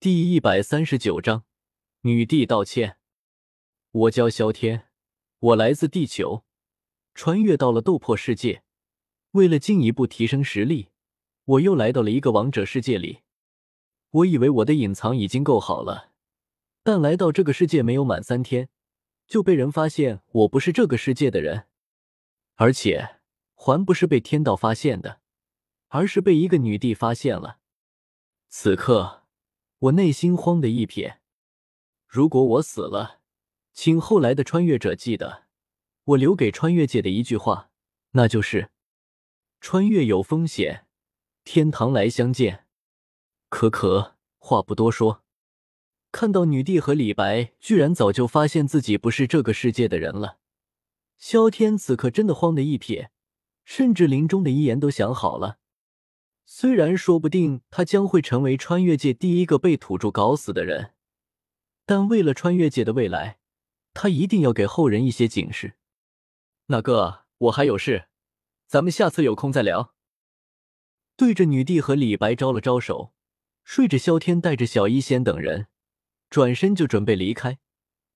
第一百三十九章，女帝道歉。我叫萧天，我来自地球，穿越到了斗破世界。为了进一步提升实力，我又来到了一个王者世界里。我以为我的隐藏已经够好了，但来到这个世界没有满三天，就被人发现我不是这个世界的人，而且还不是被天道发现的，而是被一个女帝发现了。此刻。我内心慌的一撇，如果我死了，请后来的穿越者记得我留给穿越界的一句话，那就是“穿越有风险，天堂来相见”。可可，话不多说，看到女帝和李白居然早就发现自己不是这个世界的人了，萧天此刻真的慌的一撇，甚至临终的遗言都想好了。虽然说不定他将会成为穿越界第一个被土著搞死的人，但为了穿越界的未来，他一定要给后人一些警示。那个，我还有事，咱们下次有空再聊。对着女帝和李白招了招手，睡着萧天带着小医仙等人转身就准备离开，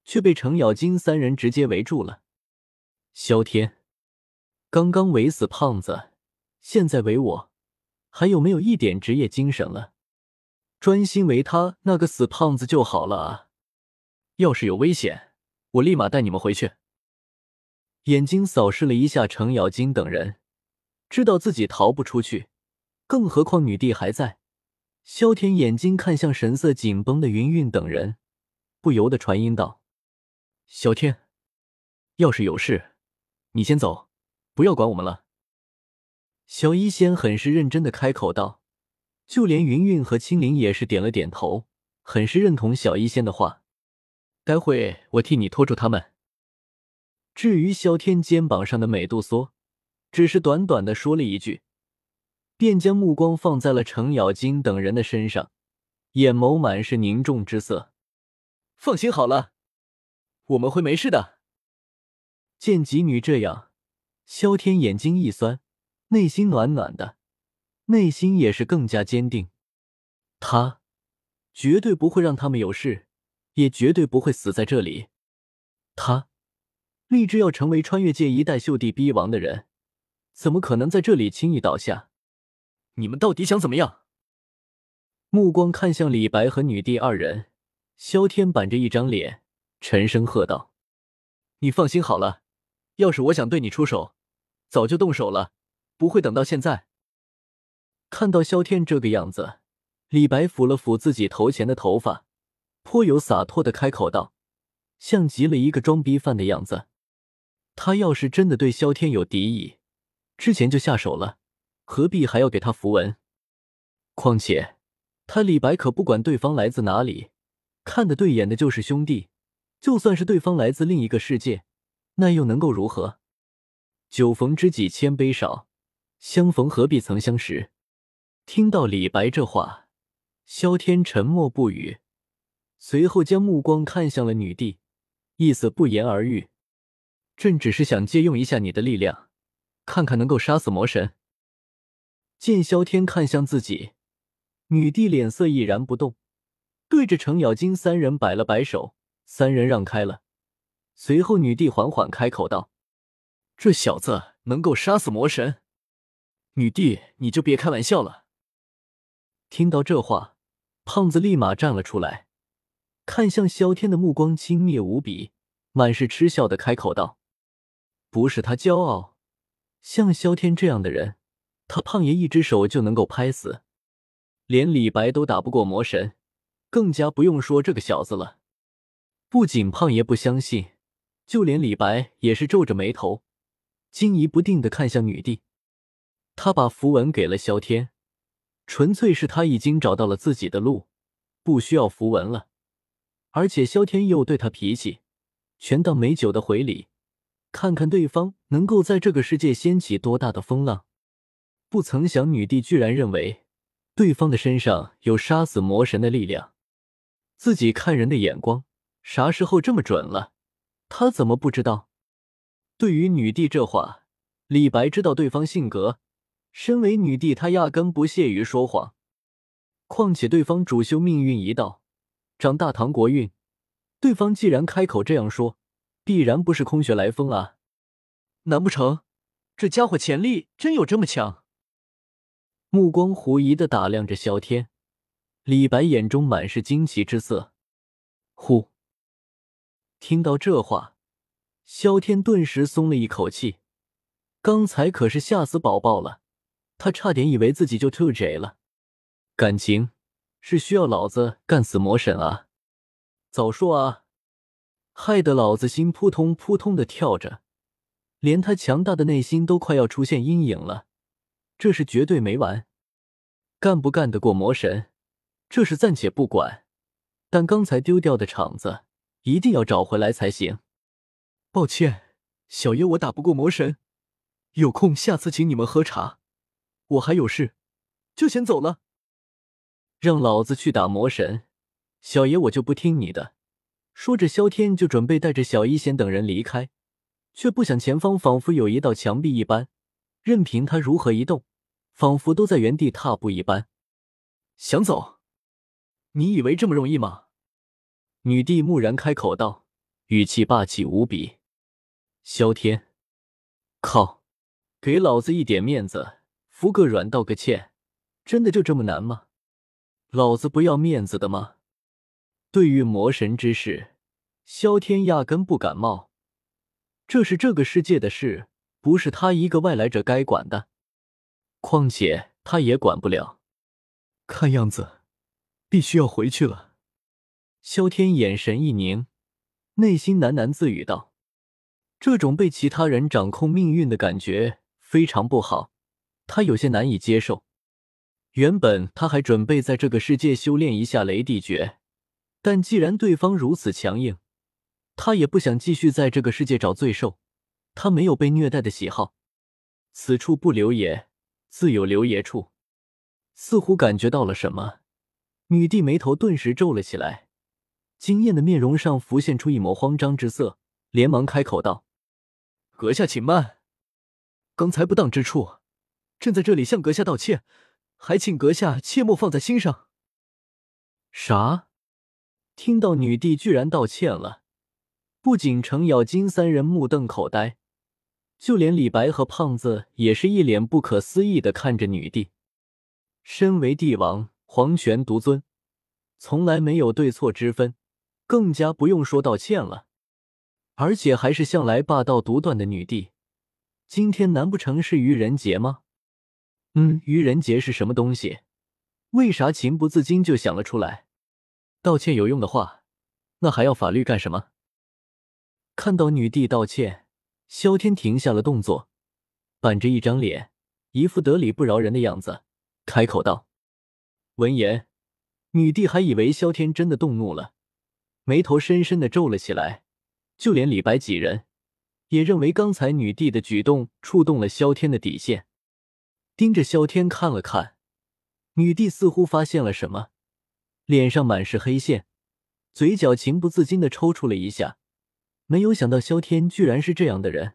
却被程咬金三人直接围住了。萧天，刚刚围死胖子，现在围我。还有没有一点职业精神了？专心为他那个死胖子就好了啊！要是有危险，我立马带你们回去。眼睛扫视了一下程咬金等人，知道自己逃不出去，更何况女帝还在。萧天眼睛看向神色紧绷的云云等人，不由得传音道：“萧天，要是有事，你先走，不要管我们了。”小医仙很是认真的开口道，就连云云和青灵也是点了点头，很是认同小医仙的话。待会我替你拖住他们。至于萧天肩膀上的美杜莎，只是短短的说了一句，便将目光放在了程咬金等人的身上，眼眸满是凝重之色。放心好了，我们会没事的。见几女这样，萧天眼睛一酸。内心暖暖的，内心也是更加坚定。他绝对不会让他们有事，也绝对不会死在这里。他立志要成为穿越界一代秀帝逼王的人，怎么可能在这里轻易倒下？你们到底想怎么样？目光看向李白和女帝二人，萧天板着一张脸，沉声喝道：“你放心好了，要是我想对你出手，早就动手了。”不会等到现在。看到萧天这个样子，李白抚了抚自己头前的头发，颇有洒脱的开口道：“像极了一个装逼犯的样子。他要是真的对萧天有敌意，之前就下手了，何必还要给他符文？况且他李白可不管对方来自哪里，看得对眼的就是兄弟。就算是对方来自另一个世界，那又能够如何？酒逢知己千杯少。”相逢何必曾相识？听到李白这话，萧天沉默不语，随后将目光看向了女帝，意思不言而喻。朕只是想借用一下你的力量，看看能够杀死魔神。见萧天看向自己，女帝脸色毅然不动，对着程咬金三人摆了摆手，三人让开了。随后，女帝缓缓开口道：“这小子能够杀死魔神。”女帝，你就别开玩笑了。听到这话，胖子立马站了出来，看向萧天的目光轻蔑无比，满是嗤笑的开口道：“不是他骄傲，像萧天这样的人，他胖爷一只手就能够拍死，连李白都打不过魔神，更加不用说这个小子了。不仅胖爷不相信，就连李白也是皱着眉头，惊疑不定的看向女帝。”他把符文给了萧天，纯粹是他已经找到了自己的路，不需要符文了。而且萧天又对他脾气，全当美酒的回礼，看看对方能够在这个世界掀起多大的风浪。不曾想女帝居然认为对方的身上有杀死魔神的力量，自己看人的眼光啥时候这么准了？他怎么不知道？对于女帝这话，李白知道对方性格。身为女帝，她压根不屑于说谎。况且对方主修命运一道，掌大唐国运，对方既然开口这样说，必然不是空穴来风啊！难不成这家伙潜力真有这么强？目光狐疑的打量着萧天，李白眼中满是惊奇之色。呼！听到这话，萧天顿时松了一口气。刚才可是吓死宝宝了，他差点以为自己就吐血了。感情是需要老子干死魔神啊！早说啊！害得老子心扑通扑通的跳着，连他强大的内心都快要出现阴影了。这是绝对没完，干不干得过魔神，这是暂且不管，但刚才丢掉的场子一定要找回来才行。抱歉，小爷我打不过魔神。有空下次请你们喝茶，我还有事，就先走了。让老子去打魔神，小爷我就不听你的。说着，萧天就准备带着小一仙等人离开，却不想前方仿佛有一道墙壁一般，任凭他如何移动，仿佛都在原地踏步一般。想走？你以为这么容易吗？女帝蓦然开口道，语气霸气无比。萧天，靠！给老子一点面子，服个软，道个歉，真的就这么难吗？老子不要面子的吗？对于魔神之事，萧天压根不感冒。这是这个世界的事，不是他一个外来者该管的。况且他也管不了。看样子，必须要回去了。萧天眼神一凝，内心喃喃自语道：“这种被其他人掌控命运的感觉。”非常不好，他有些难以接受。原本他还准备在这个世界修炼一下雷帝诀，但既然对方如此强硬，他也不想继续在这个世界找罪受。他没有被虐待的喜好，此处不留爷，自有留爷处。似乎感觉到了什么，女帝眉头顿时皱了起来，惊艳的面容上浮现出一抹慌张之色，连忙开口道：“阁下请慢。”刚才不当之处，正在这里向阁下道歉，还请阁下切莫放在心上。啥？听到女帝居然道歉了，不仅程咬金三人目瞪口呆，就连李白和胖子也是一脸不可思议的看着女帝。身为帝王，皇权独尊，从来没有对错之分，更加不用说道歉了，而且还是向来霸道独断的女帝。今天难不成是愚人节吗？嗯，愚人节是什么东西？为啥情不自禁就想了出来？道歉有用的话，那还要法律干什么？看到女帝道歉，萧天停下了动作，板着一张脸，一副得理不饶人的样子，开口道：“闻言，女帝还以为萧天真的动怒了，眉头深深的皱了起来，就连李白几人。”也认为刚才女帝的举动触动了萧天的底线，盯着萧天看了看，女帝似乎发现了什么，脸上满是黑线，嘴角情不自禁的抽搐了一下。没有想到萧天居然是这样的人。